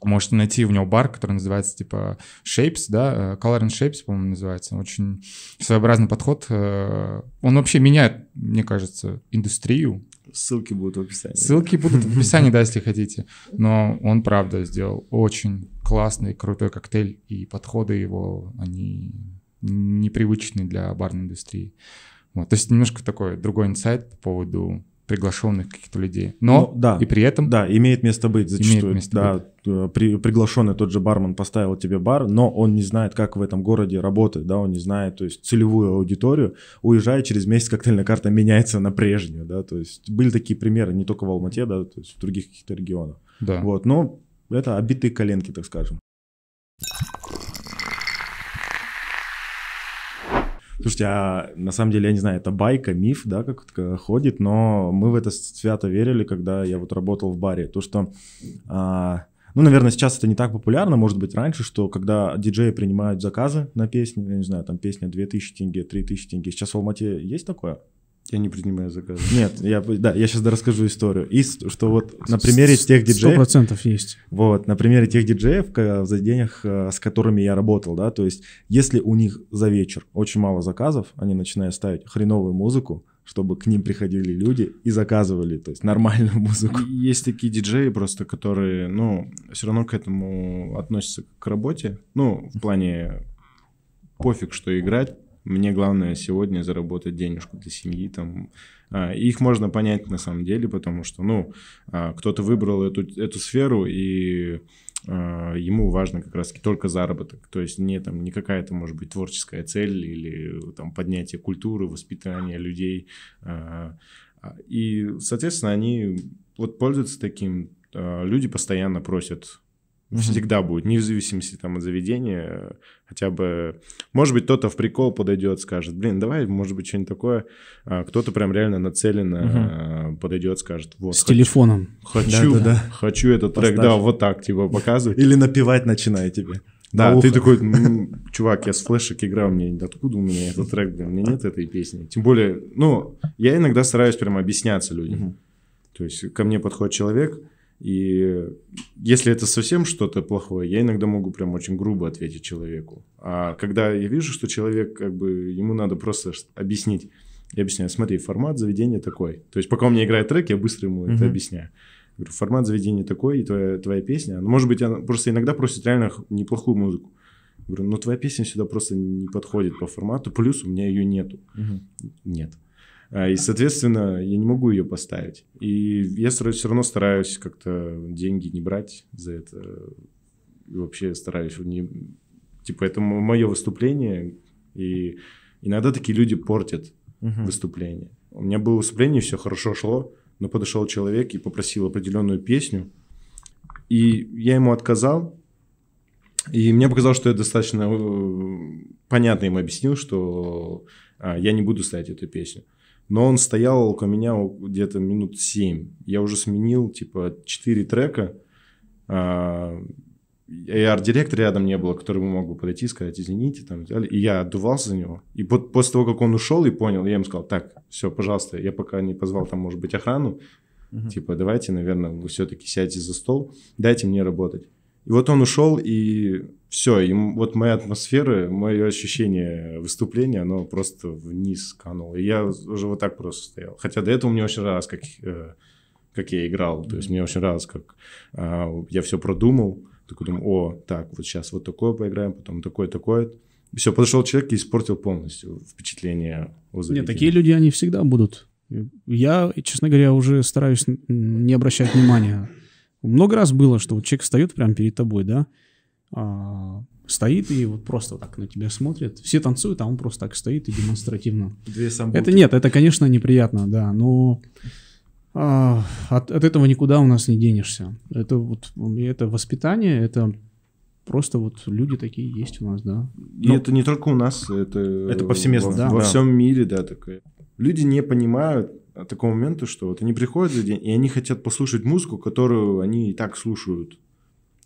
Можете найти у него бар, который называется типа Shapes, да, э, Color and Shapes, по-моему, называется. Очень своеобразный подход. Он вообще меняет, мне кажется, индустрию. Ссылки будут в описании. Ссылки будут в описании, да, если хотите. Но он, правда, сделал очень классный, крутой коктейль, и подходы его, они непривычные для барной индустрии. Вот, то есть немножко такой другой инсайт по поводу приглашенных каких-то людей. Но ну, да, и при этом... Да, имеет место быть зачастую. Имеет место да, быть. Э, при, приглашенный тот же бармен поставил тебе бар, но он не знает, как в этом городе работает, да, он не знает, то есть целевую аудиторию, уезжая через месяц коктейльная карта меняется на прежнюю, да, то есть были такие примеры не только в Алмате, да, то есть в других каких-то регионах. Да. Вот, но это обитые коленки, так скажем. Слушайте, а на самом деле, я не знаю, это байка, миф, да, как ходит, но мы в это свято верили, когда я вот работал в баре. То, что, а, ну, наверное, сейчас это не так популярно, может быть, раньше, что когда диджеи принимают заказы на песни, я не знаю, там песня 2000 тенге, 3000 тенге, сейчас в Алмате есть такое? Я не принимаю заказы. Нет, я, да, я сейчас расскажу историю. И что вот на примере тех диджеев... Сто процентов есть. Вот, на примере тех диджеев в заведениях, э, с которыми я работал, да, то есть если у них за вечер очень мало заказов, они начинают ставить хреновую музыку, чтобы к ним приходили люди и заказывали, то есть нормальную музыку. Есть такие диджеи просто, которые, ну, все равно к этому относятся к работе, ну, в плане пофиг, что играть, мне главное сегодня заработать денежку для семьи. Там. А, их можно понять на самом деле, потому что ну, а, кто-то выбрал эту, эту сферу, и а, ему важно как раз только заработок. То есть не, там, не какая-то, может быть, творческая цель или там, поднятие культуры, воспитание людей. И, соответственно, они вот пользуются таким. Люди постоянно просят Mm-hmm. Всегда будет, не в зависимости там, от заведения. Хотя бы, может быть, кто-то в прикол подойдет, скажет, блин, давай, может быть, что-нибудь такое. А кто-то прям реально нацеленно mm-hmm. подойдет, скажет, вот. С хочу, телефоном. Хочу, да, да, да. хочу этот Поставь. трек, да, вот так, типа, показывать. Или напевать начинает тебе. Да, ты такой, чувак, я с флешек играл, мне откуда у меня этот трек, у меня нет этой песни. Тем более, ну, я иногда стараюсь прям объясняться людям. То есть ко мне подходит человек, и если это совсем что-то плохое, я иногда могу прям очень грубо ответить человеку. А когда я вижу, что человек, как бы, ему надо просто объяснить, я объясняю, смотри, формат заведения такой. То есть пока у меня играет трек, я быстро ему это объясняю. Говорю, формат заведения такой, и твоя, твоя песня, ну, может быть, она просто иногда просит реально неплохую музыку. Говорю, ну твоя песня сюда просто не подходит по формату, плюс у меня ее нету. Uh-huh. Нет. А, и, соответственно, я не могу ее поставить. И я все равно стараюсь как-то деньги не брать за это. И вообще стараюсь не... Типа, это мое выступление, и иногда такие люди портят uh-huh. выступление. У меня было выступление, все хорошо шло, но подошел человек и попросил определенную песню, и я ему отказал, и мне показалось, что я достаточно э, понятно ему объяснил, что а, я не буду ставить эту песню. Но он стоял около меня где-то минут 7. Я уже сменил, типа, 4 трека. А, и арт-директора рядом не было, который мог бы подойти и сказать, извините, там, и я отдувался за него. И вот после того, как он ушел и понял, я ему сказал, так, все, пожалуйста, я пока не позвал там, может быть, охрану, uh-huh. типа, давайте, наверное, вы все-таки сядете за стол, дайте мне работать. И вот он ушел, и все, и вот моя атмосфера, мое ощущение выступления, оно просто вниз кануло. И я уже вот так просто стоял. Хотя до этого мне очень нравилось, как, э, как я играл. То есть мне очень нравилось, как э, я все продумал. Такой думаю, о, так, вот сейчас вот такое поиграем, потом такое, такое. И все, подошел человек и испортил полностью впечатление о заведении. Нет, такие люди, они всегда будут. Я, честно говоря, уже стараюсь не обращать внимания. Много раз было, что вот человек встает прямо перед тобой, да, а, стоит и вот просто так на тебя смотрит. Все танцуют, а он просто так стоит и демонстративно. Две самбуты. Это нет, это, конечно, неприятно, да, но а, от, от этого никуда у нас не денешься. Это вот это воспитание, это просто вот люди такие есть у нас, да. И Ну, это не только у нас, это, Это повсеместно, во, да. во Да. всем мире, да, такое. Люди не понимают от такого момента, что вот они приходят за день, и они хотят послушать музыку, которую они и так слушают.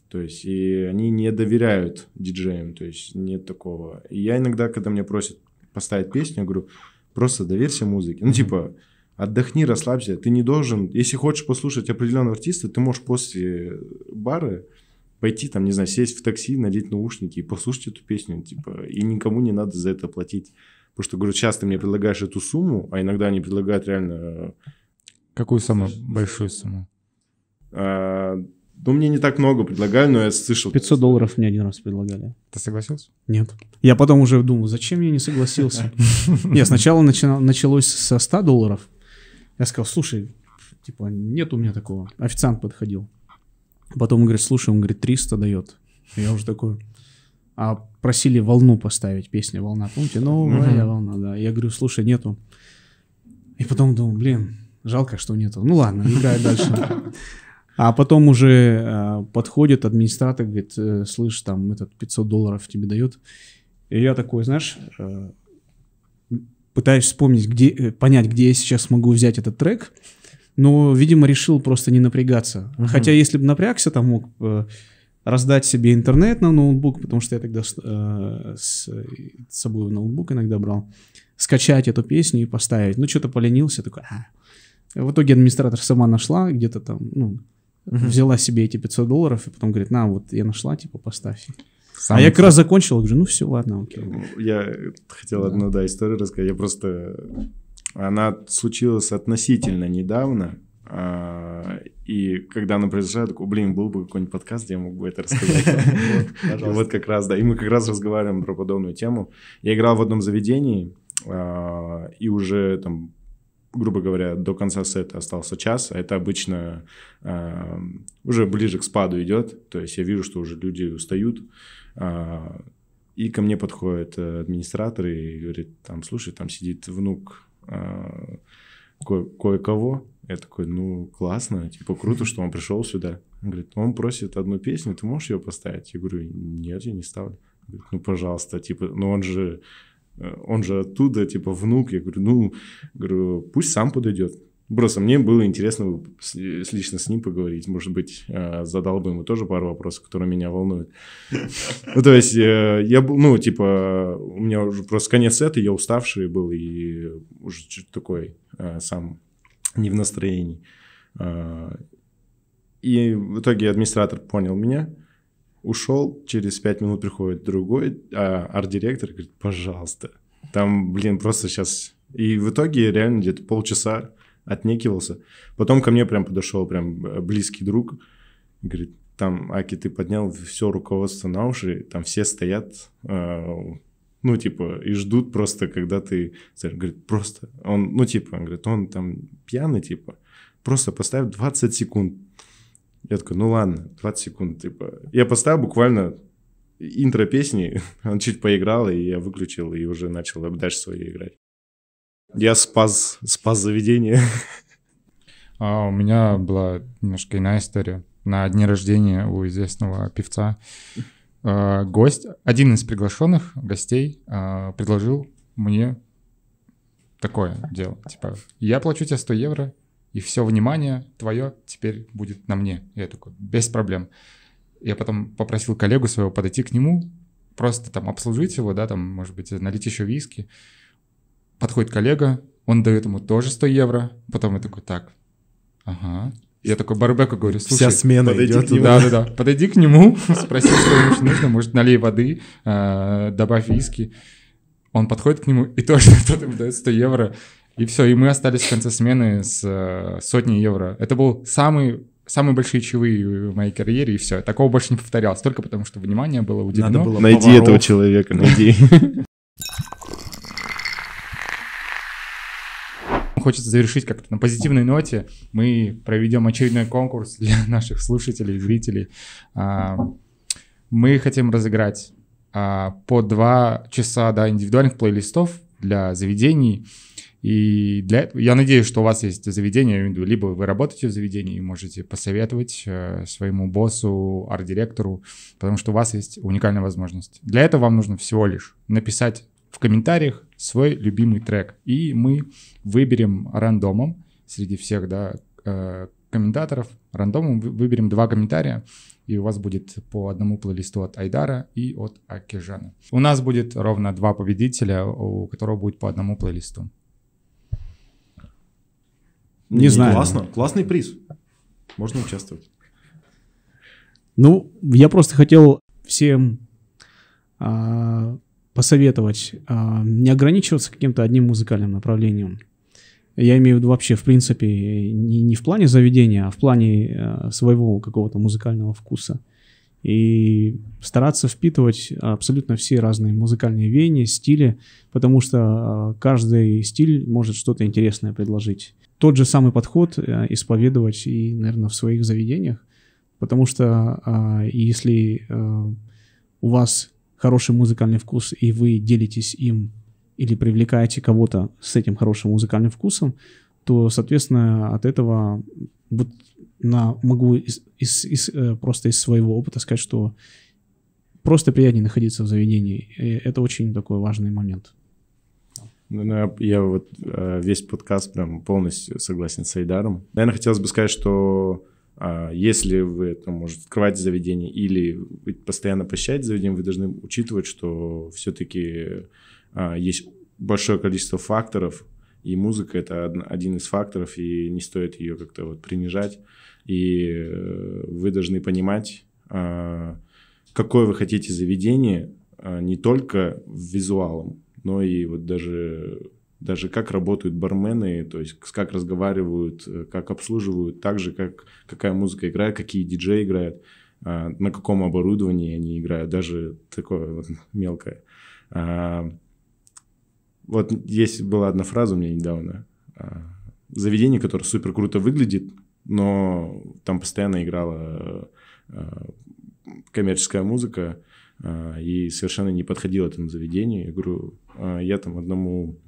То есть, и они не доверяют диджеям, то есть, нет такого. И я иногда, когда меня просят поставить песню, я говорю, просто доверься музыке. Ну, типа, отдохни, расслабься. Ты не должен, если хочешь послушать определенного артиста, ты можешь после бара пойти, там, не знаю, сесть в такси, надеть наушники и послушать эту песню, типа, и никому не надо за это платить. Потому что, говорю, часто мне предлагаешь эту сумму, а иногда они предлагают реально... Какую самую большую сумму? э, ну, мне не так много предлагали, но я слышал... 500 долларов мне один раз предлагали. Ты согласился? Нет. Я потом уже думал, зачем я не согласился? Нет, сначала началось со 100 долларов. Я сказал, слушай, типа, нет у меня такого. Официант подходил. Потом он говорит, слушай, он говорит, 300 дает. Я уже такой... А просили волну поставить, песня «Волна». Помните? Новая волна, да. Я говорю, слушай, нету. И потом думал, блин, жалко, что нету. Ну ладно, играй дальше. А потом уже э, подходит администратор, говорит, э, слышь, там этот 500 долларов тебе дает. И я такой, знаешь, э, пытаюсь вспомнить, где, э, понять, где я сейчас могу взять этот трек, но, видимо, решил просто не напрягаться. Хотя, если бы напрягся, там мог э, раздать себе интернет на ноутбук, потому что я тогда с, э, с с собой ноутбук иногда брал, скачать эту песню и поставить. Ну, что-то поленился, такой, «А». В итоге администратор сама нашла, где-то там, ну, взяла себе эти 500 долларов и потом говорит, на, вот я нашла, типа, поставь. А Самый- я как раз закончил, говорю, ну все, ладно, окей. Я хотел одну, да, историю рассказать. Я просто... Она случилась относительно недавно. а, И когда она произошла, я такой, блин, был бы какой-нибудь подкаст, где я мог бы это рассказать. Вот как раз, да. И мы как раз разговариваем про подобную тему. Я играл в одном заведении, а, и уже там грубо говоря, до конца сета остался час, а это обычно а, уже ближе к спаду идет, то есть я вижу, что уже люди устают, а, и ко мне подходит э, администратор и говорит, там, слушай, там сидит внук ко- кое-кого, я такой, ну, классно, типа, круто, что он пришел сюда. Он говорит, он просит одну песню, ты можешь ее поставить? Я говорю, нет, я не ставлю. Говорит, ну, пожалуйста, типа, ну, он же, э, он же оттуда, типа, внук. Я говорю, ну, говорю, пусть сам подойдет. Просто мне было интересно с- лично с ним поговорить. Может быть, э, задал бы ему тоже пару вопросов, которые меня волнуют. Ну, то есть, э, я был, ну, типа, у меня уже просто конец сета, я уставший был и уже чуть такой э, сам не в настроении. И в итоге администратор понял меня, ушел, через пять минут приходит другой а, арт-директор говорит, пожалуйста. Там, блин, просто сейчас... И в итоге реально где-то полчаса отнекивался. Потом ко мне прям подошел прям э, близкий друг, говорит, там, Аки, ты поднял все руководство на уши, там все стоят, э, ну, типа, и ждут просто, когда ты... Говорит, просто, он, ну, типа, он говорит, он там пьяный, типа, просто поставь 20 секунд. Я такой, ну ладно, 20 секунд, типа. Я поставил буквально интро песни, он чуть поиграл, и я выключил, и уже начал дальше свою играть. Я спас, спас заведение. А у меня была немножко иная история. На дне рождения у известного певца э, гость, один из приглашенных гостей э, предложил мне такое дело. Типа, я плачу тебе 100 евро, и все внимание твое теперь будет на мне. Я такой, без проблем. Я потом попросил коллегу своего подойти к нему, просто там обслужить его, да, там, может быть, налить еще виски. Подходит коллега, он дает ему тоже 100 евро. Потом я такой, так, ага. Я такой Барбеку говорю, слушай, Вся смена подойди идет. к нему. да, да, да. Подойди к нему, спроси, что ему нужно, может, налей воды, э, добавь виски. Он подходит к нему, и тоже тот ему дает 100 евро. И все, и мы остались в конце смены с э, сотней евро. Это был самый самые большие чаевые в моей карьере, и все. Такого больше не повторялось, только потому что внимание было уделено. Надо было Найди поваров. этого человека, найди. Хочется завершить как-то на позитивной ноте. Мы проведем очередной конкурс для наших слушателей и зрителей. А, мы хотим разыграть а, по два часа да, индивидуальных плейлистов для заведений. И для этого я надеюсь, что у вас есть заведение, либо вы работаете в заведении и можете посоветовать э, своему боссу, арт-директору, потому что у вас есть уникальная возможность. Для этого вам нужно всего лишь написать в комментариях свой любимый трек, и мы выберем рандомом среди всех да, э, комментаторов, рандомом выберем два комментария, и у вас будет по одному плейлисту от Айдара и от Акижана. У нас будет ровно два победителя, у которого будет по одному плейлисту. Не, не знаю. Классно, классный приз. Можно участвовать. Ну, я просто хотел всем а, посоветовать а, не ограничиваться каким-то одним музыкальным направлением. Я имею в виду вообще, в принципе, не, не в плане заведения, а в плане а, своего какого-то музыкального вкуса. И стараться впитывать абсолютно все разные музыкальные веяния, стили, потому что а, каждый стиль может что-то интересное предложить тот же самый подход э, исповедовать и, наверное, в своих заведениях, потому что а, если э, у вас хороший музыкальный вкус, и вы делитесь им или привлекаете кого-то с этим хорошим музыкальным вкусом, то, соответственно, от этого вот на, могу из, из, из, э, просто из своего опыта сказать, что просто приятнее находиться в заведении. И это очень такой важный момент. Ну, я вот э, весь подкаст прям полностью согласен с Айдаром. Наверное, хотелось бы сказать, что а, если вы там, может, открываете заведение или постоянно посещаете заведение, вы должны учитывать, что все-таки а, есть большое количество факторов, и музыка — это один из факторов, и не стоит ее как-то вот принижать. И э, вы должны понимать, а, какое вы хотите заведение, не только визуалом, но и вот даже, даже как работают бармены, то есть как разговаривают, э, как обслуживают, так же, как какая музыка играет, какие диджеи играют, а, на каком оборудовании они играют, даже такое вот мелкое. А, вот есть была одна фраза у меня недавно. А, заведение, которое супер круто выглядит, но там постоянно играла коммерческая музыка, и совершенно не подходил этому заведению. Я говорю, а, я там одному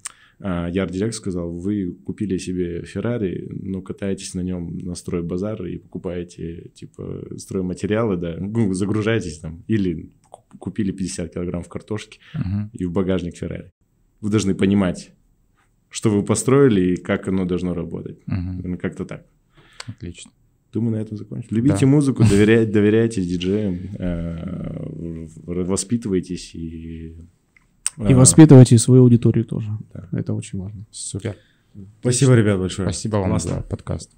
Яр-директ сказал, вы купили себе Феррари, но катаетесь на нем на стройбазар и покупаете, типа, стройматериалы, да, ну, загружаетесь там, или купили 50 килограмм в картошке uh-huh. и в багажник Феррари. Вы должны понимать, что вы построили и как оно должно работать. Uh-huh. Как-то так. Отлично. Думаю, на этом закончим. Любите да. музыку, доверяйте, доверяйте диджеям, э, воспитывайтесь и и воспитывайте свою аудиторию тоже. Да. Это очень важно. Супер. Спасибо, ребят, большое. Спасибо вам Классно. за подкаст.